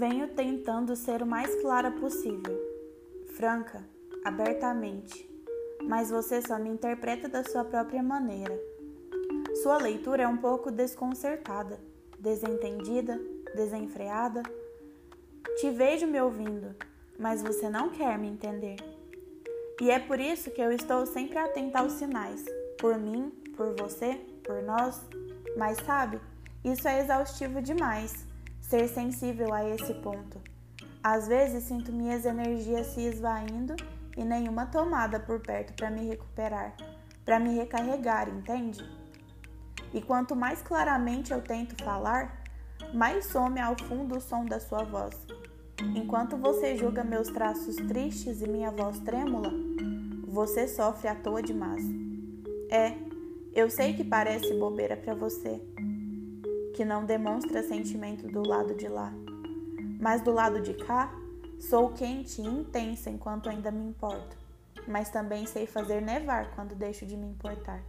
Venho tentando ser o mais clara possível, franca, abertamente, mas você só me interpreta da sua própria maneira. Sua leitura é um pouco desconcertada, desentendida, desenfreada. Te vejo me ouvindo, mas você não quer me entender. E é por isso que eu estou sempre atenta aos sinais, por mim, por você, por nós. Mas sabe, isso é exaustivo demais, ser sensível a esse ponto. Às vezes sinto minhas energias se esvaindo e nenhuma tomada por perto para me recuperar, para me recarregar, entende? E quanto mais claramente eu tento falar, mais some ao fundo o som da sua voz. Enquanto você julga meus traços tristes e minha voz trêmula, você sofre à toa demais. É, eu sei que parece bobeira para você, que não demonstra sentimento do lado de lá, mas do lado de cá, sou quente e intensa enquanto ainda me importo, mas também sei fazer nevar quando deixo de me importar.